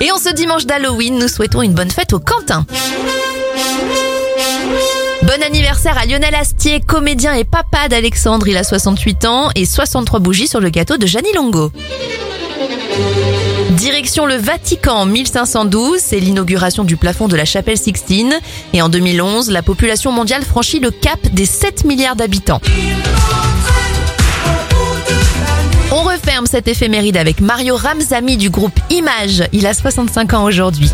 Et en ce dimanche d'Halloween, nous souhaitons une bonne fête au Quentin. Bon anniversaire à Lionel Astier, comédien et papa d'Alexandre, il a 68 ans et 63 bougies sur le gâteau de Gianni Longo. Direction le Vatican en 1512, c'est l'inauguration du plafond de la chapelle Sixtine. Et en 2011, la population mondiale franchit le cap des 7 milliards d'habitants. On referme cette éphéméride avec Mario Ramzami du groupe Image. Il a 65 ans aujourd'hui.